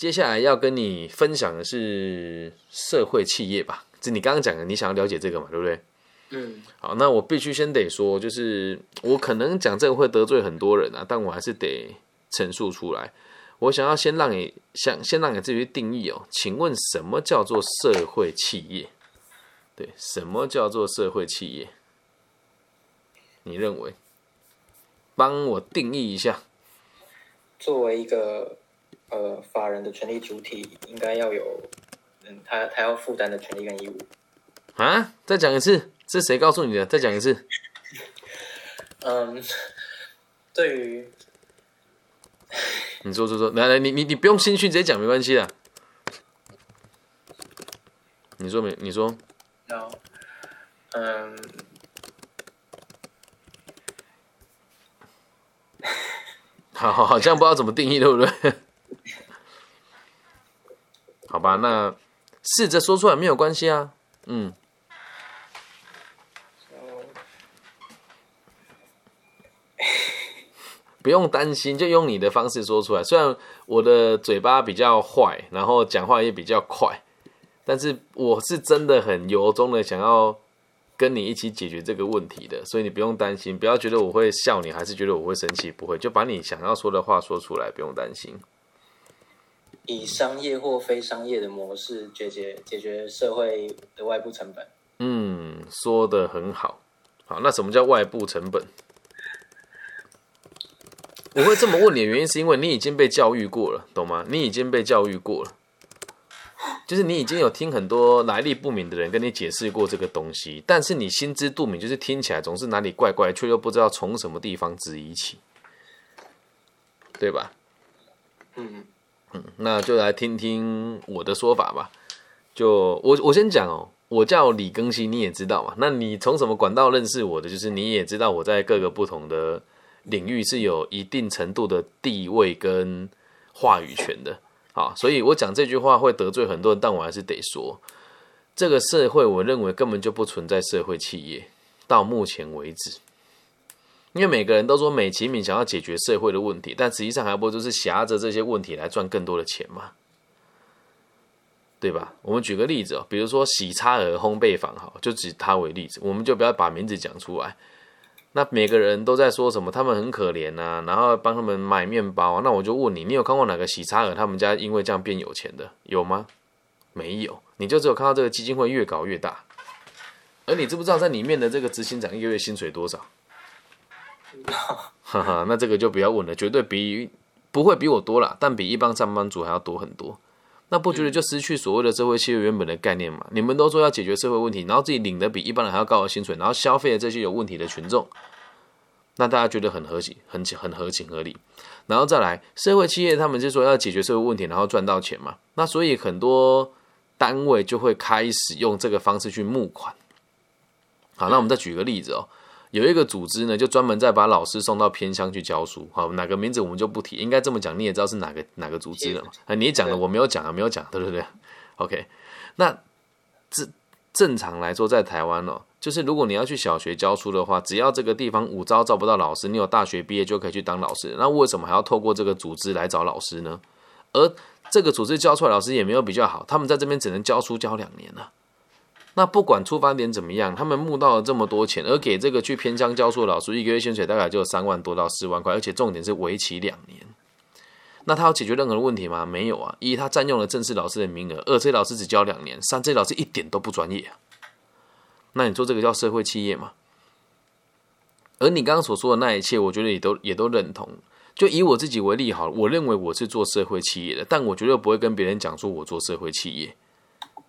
接下来要跟你分享的是社会企业吧，这你刚刚讲的，你想要了解这个嘛，对不对？嗯，好，那我必须先得说，就是我可能讲这个会得罪很多人啊，但我还是得陈述出来。我想要先让你想先让你自己去定义哦，请问什么叫做社会企业？对，什么叫做社会企业？你认为？帮我定义一下。作为一个呃法人的权利主体，应该要有嗯，他他要负担的权利跟义务。啊！再讲一次，是谁告诉你的？再讲一次。嗯，对于你说说说，来来，你你你不用心虚，直接讲没关系的。你说没？你说。然后，嗯，好 好好，这样不知道怎么定义，对不对？好吧，那试着说出来没有关系啊。嗯。不用担心，就用你的方式说出来。虽然我的嘴巴比较坏，然后讲话也比较快，但是我是真的很由衷的想要跟你一起解决这个问题的，所以你不用担心，不要觉得我会笑你，还是觉得我会生气，不会，就把你想要说的话说出来，不用担心。以商业或非商业的模式解决解决社会的外部成本。嗯，说的很好。好，那什么叫外部成本？我会这么问你的原因，是因为你已经被教育过了，懂吗？你已经被教育过了，就是你已经有听很多来历不明的人跟你解释过这个东西，但是你心知肚明，就是听起来总是哪里怪怪，却又不知道从什么地方质疑起，对吧？嗯嗯，那就来听听我的说法吧。就我我先讲哦，我叫李更新，你也知道嘛。那你从什么管道认识我的？就是你也知道我在各个不同的。领域是有一定程度的地位跟话语权的，好，所以我讲这句话会得罪很多人，但我还是得说，这个社会我认为根本就不存在社会企业，到目前为止，因为每个人都说美其名想要解决社会的问题，但实际上还不就是挟着这些问题来赚更多的钱嘛，对吧？我们举个例子哦，比如说喜差额烘焙坊，好，就举它为例子，我们就不要把名字讲出来。那每个人都在说什么？他们很可怜呐，然后帮他们买面包。那我就问你，你有看过哪个喜差尔他们家因为这样变有钱的？有吗？没有。你就只有看到这个基金会越搞越大。而你知不知道在里面的这个执行长一个月薪水多少？哈哈，那这个就不要问了，绝对比不会比我多了，但比一般上班族还要多很多。那不觉得就失去所谓的社会企业原本的概念吗？你们都说要解决社会问题，然后自己领的比一般人还要高的薪水，然后消费的这些有问题的群众，那大家觉得很合情、很很合情合理。然后再来，社会企业他们就说要解决社会问题，然后赚到钱嘛。那所以很多单位就会开始用这个方式去募款。好，那我们再举个例子哦。有一个组织呢，就专门在把老师送到偏乡去教书。好，哪个名字我们就不提，应该这么讲，你也知道是哪个哪个组织了嘛？啊，你讲的我没有讲啊，没有讲，对不对？OK，那这正常来说，在台湾哦，就是如果你要去小学教书的话，只要这个地方五招招不到老师，你有大学毕业就可以去当老师。那为什么还要透过这个组织来找老师呢？而这个组织教出来老师也没有比较好，他们在这边只能教书教两年了。那不管出发点怎么样，他们募到了这么多钱，而给这个去偏乡教书的老师一个月薪水大概就有三万多到四万块，而且重点是为期两年。那他要解决任何的问题吗？没有啊！一，他占用了正式老师的名额；二，这老师只教两年；三，这老师一点都不专业。那你说这个叫社会企业吗？而你刚刚所说的那一切，我觉得也都也都认同。就以我自己为例好了，我认为我是做社会企业的，但我绝对不会跟别人讲说我做社会企业。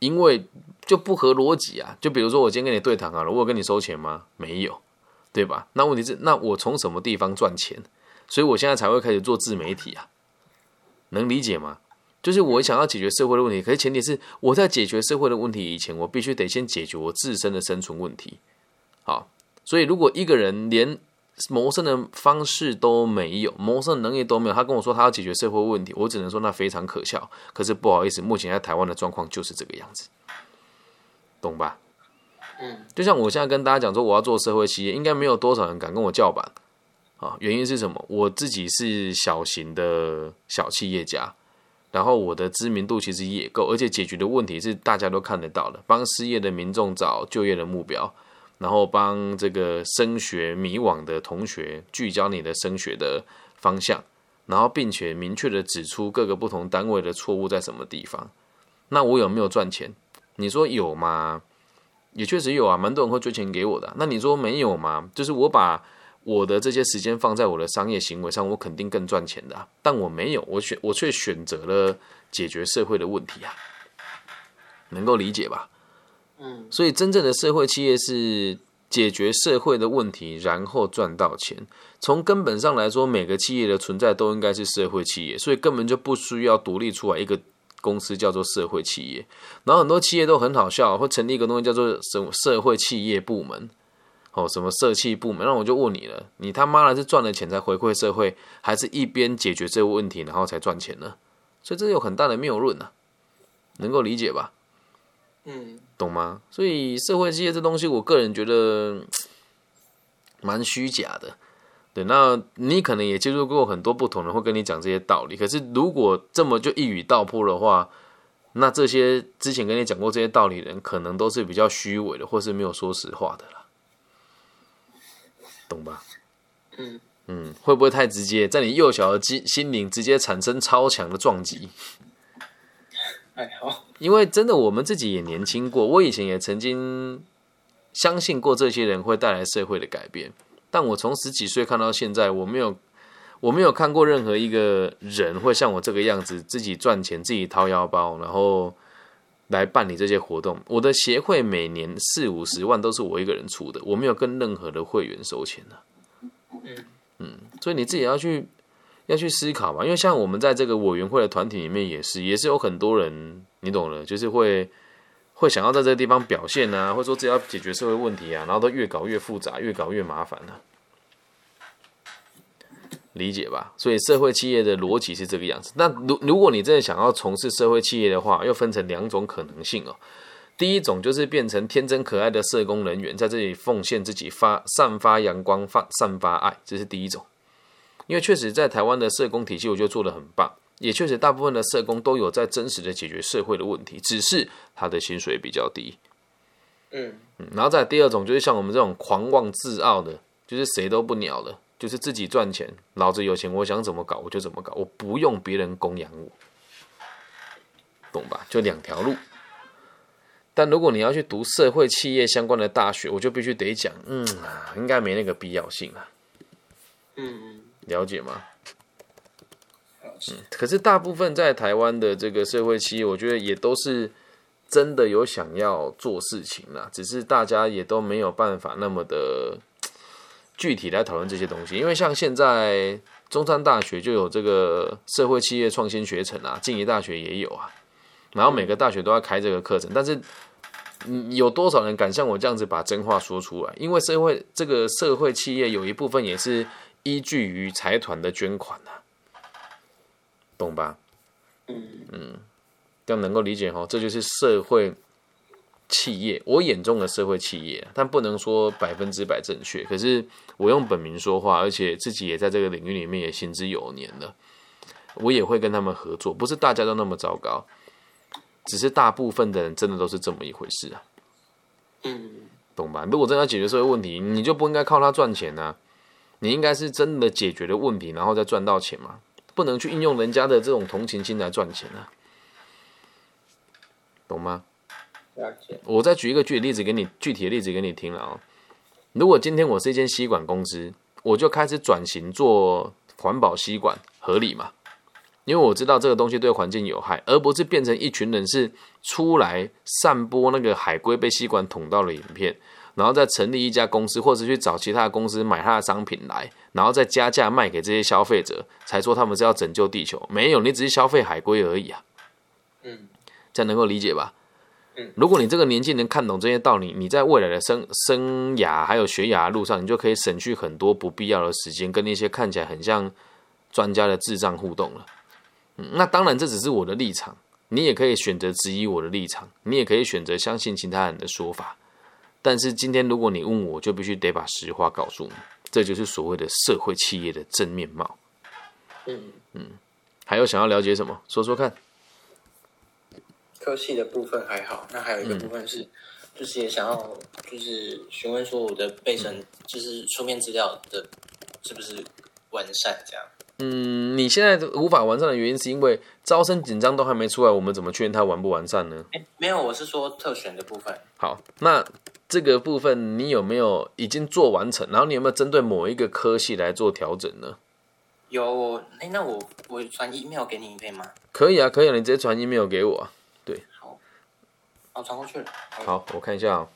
因为就不合逻辑啊！就比如说我今天跟你对谈好了，我有跟你收钱吗？没有，对吧？那问题是，那我从什么地方赚钱？所以我现在才会开始做自媒体啊，能理解吗？就是我想要解决社会的问题，可是前提是我在解决社会的问题以前，我必须得先解决我自身的生存问题。好，所以如果一个人连谋生的方式都没有，谋生能力都没有。他跟我说他要解决社会问题，我只能说那非常可笑。可是不好意思，目前在台湾的状况就是这个样子，懂吧？嗯，就像我现在跟大家讲说我要做社会企业，应该没有多少人敢跟我叫板啊。原因是什么？我自己是小型的小企业家，然后我的知名度其实也够，而且解决的问题是大家都看得到的，帮失业的民众找就业的目标，然后帮这个升学迷惘的同学聚焦你的升学的方向，然后并且明确的指出各个不同单位的错误在什么地方。那我有没有赚钱？你说有吗？也确实有啊，蛮多人会追钱给我的。那你说没有吗？就是我把我的这些时间放在我的商业行为上，我肯定更赚钱的。但我没有，我选我却选择了解决社会的问题啊，能够理解吧？嗯，所以真正的社会企业是解决社会的问题，然后赚到钱。从根本上来说，每个企业的存在都应该是社会企业，所以根本就不需要独立出来一个。公司叫做社会企业，然后很多企业都很好笑，会成立一个东西叫做什社会企业部门，哦，什么社企部门？那我就问你了，你他妈的是赚了钱才回馈社会，还是一边解决这个问题然后才赚钱呢？所以这有很大的谬论呐，能够理解吧？嗯，懂吗？所以社会企业这东西，我个人觉得 蛮虚假的。对，那你可能也接触过很多不同人会跟你讲这些道理。可是如果这么就一语道破的话，那这些之前跟你讲过这些道理的人，可能都是比较虚伪的，或是没有说实话的啦，懂吧？嗯嗯，会不会太直接，在你幼小的心心灵直接产生超强的撞击？哎好，因为真的我们自己也年轻过，我以前也曾经相信过这些人会带来社会的改变。但我从十几岁看到现在，我没有，我没有看过任何一个人会像我这个样子，自己赚钱，自己掏腰包，然后来办理这些活动。我的协会每年四五十万都是我一个人出的，我没有跟任何的会员收钱的。嗯嗯，所以你自己要去要去思考嘛，因为像我们在这个委员会的团体里面也是，也是有很多人，你懂的，就是会。会想要在这个地方表现啊，或者说只要解决社会问题啊，然后都越搞越复杂，越搞越麻烦了，理解吧？所以社会企业的逻辑是这个样子。那如如果你真的想要从事社会企业的话，又分成两种可能性哦。第一种就是变成天真可爱的社工人员，在这里奉献自己，发散发阳光，发散发爱，这是第一种。因为确实在台湾的社工体系，我觉得做的很棒。也确实，大部分的社工都有在真实的解决社会的问题，只是他的薪水比较低。嗯嗯，然后再第二种就是像我们这种狂妄自傲的，就是谁都不鸟的，就是自己赚钱，老子有钱，我想怎么搞我就怎么搞，我不用别人供养我，懂吧？就两条路。但如果你要去读社会企业相关的大学，我就必须得讲，嗯，应该没那个必要性啊。嗯嗯，了解吗？嗯，可是大部分在台湾的这个社会企业，我觉得也都是真的有想要做事情啦，只是大家也都没有办法那么的具体来讨论这些东西。因为像现在中山大学就有这个社会企业创新学程啊，静宜大学也有啊，然后每个大学都要开这个课程，但是嗯有多少人敢像我这样子把真话说出来？因为社会这个社会企业有一部分也是依据于财团的捐款啊。懂吧？嗯嗯，要能够理解哈，这就是社会企业，我眼中的社会企业，但不能说百分之百正确。可是我用本名说话，而且自己也在这个领域里面也行之有年了，我也会跟他们合作。不是大家都那么糟糕，只是大部分的人真的都是这么一回事啊。嗯，懂吧？如果真的要解决社会问题，你就不应该靠他赚钱啊，你应该是真的解决了问题，然后再赚到钱嘛。不能去应用人家的这种同情心来赚钱啊，懂吗？我再举一个具体例子给你，具体的例子给你听了啊。如果今天我是一间吸管公司，我就开始转型做环保吸管，合理嘛？因为我知道这个东西对环境有害，而不是变成一群人是出来散播那个海龟被吸管捅到了影片。然后再成立一家公司，或者去找其他的公司买他的商品来，然后再加价卖给这些消费者，才说他们是要拯救地球。没有，你只是消费海龟而已啊。嗯，这样能够理解吧？嗯，如果你这个年纪能看懂这些道理，你在未来的生生涯还有学涯路上，你就可以省去很多不必要的时间，跟那些看起来很像专家的智障互动了。嗯，那当然这只是我的立场，你也可以选择质疑我的立场，你也可以选择相信其他人的说法。但是今天，如果你问我，就必须得把实话告诉你，这就是所谓的社会企业的真面貌。嗯嗯，还有想要了解什么？说说看。科系的部分还好，那还有一个部分是，就是也想要就是询问说我的备审就是书面资料的，是不是完善这样？嗯，你现在无法完善的原因是因为招生紧张都还没出来，我们怎么确认它完不完善呢？哎，没有，我是说特选的部分。好，那这个部分你有没有已经做完成？然后你有没有针对某一个科系来做调整呢？有，我哎，那我我传 email 给你可以吗？可以啊，可以啊，你直接传 email 给我。对，好，我传过去了。好，我看一下啊。